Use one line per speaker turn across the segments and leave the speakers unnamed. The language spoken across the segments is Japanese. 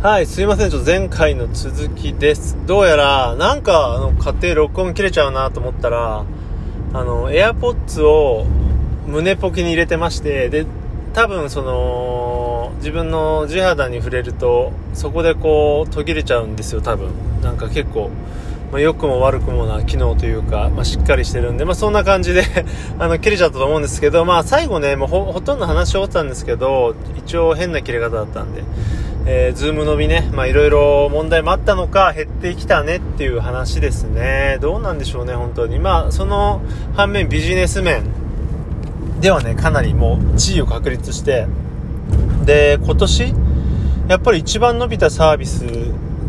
はい、すいません。ちょっと前回の続きです。どうやら、なんか、あの、家庭録音切れちゃうなと思ったら、あの、AirPods を胸ポケに入れてまして、で、多分その、自分の地肌に触れると、そこでこう、途切れちゃうんですよ、多分。なんか結構、まあ、良くも悪くもな機能というか、まあ、しっかりしてるんで、まあ、そんな感じで あの、切れちゃったと思うんですけど、まあ、最後ね、もうほ、とんど話し終わったんですけど、一応変な切れ方だったんで、えー、ズーム伸びね、まあ、いろいろ問題もあったのか、減ってきたねっていう話ですね。どうなんでしょうね、本当に。まあ、その反面ビジネス面ではね、かなりもう地位を確立して、で、今年、やっぱり一番伸びたサービス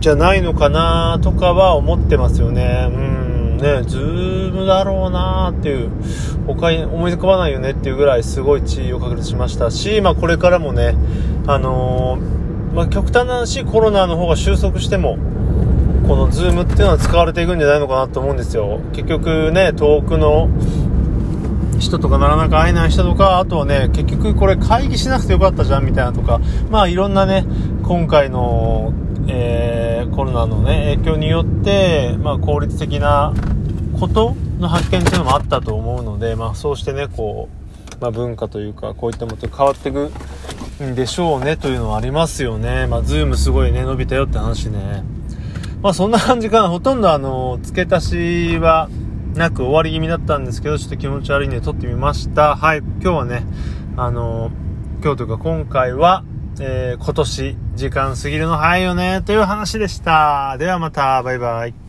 じゃないのかなとかは思ってますよね。うん、ね、ズームだろうなっていう、他に思い浮かばないよねっていうぐらいすごい地位を確立しましたし、まあこれからもね、あのー、まあ極端な話、コロナの方が収束しても、このズームっていうのは使われていくんじゃないのかなと思うんですよ。結局ね、遠くの人とかなかなか会えない人とか、あとはね、結局これ会議しなくてよかったじゃんみたいなとか、まあいろんなね、今回の、えー、コロナのね、影響によって、まあ効率的なことの発見っていうのもあったと思うので、まあそうしてね、こう、まあ文化というか、こういったものと変わっていくでしょうねというのはありますよね。まあズームすごいね、伸びたよって話ね。まあそんな感じかな。ほとんどあの、付け足しは、なく終わり気味だったんですけど、ちょっと気持ち悪いんで撮ってみました。はい、今日はね、あの、今日というか今回は、えー、今年時間過ぎるの早いよね、という話でした。ではまた、バイバイ。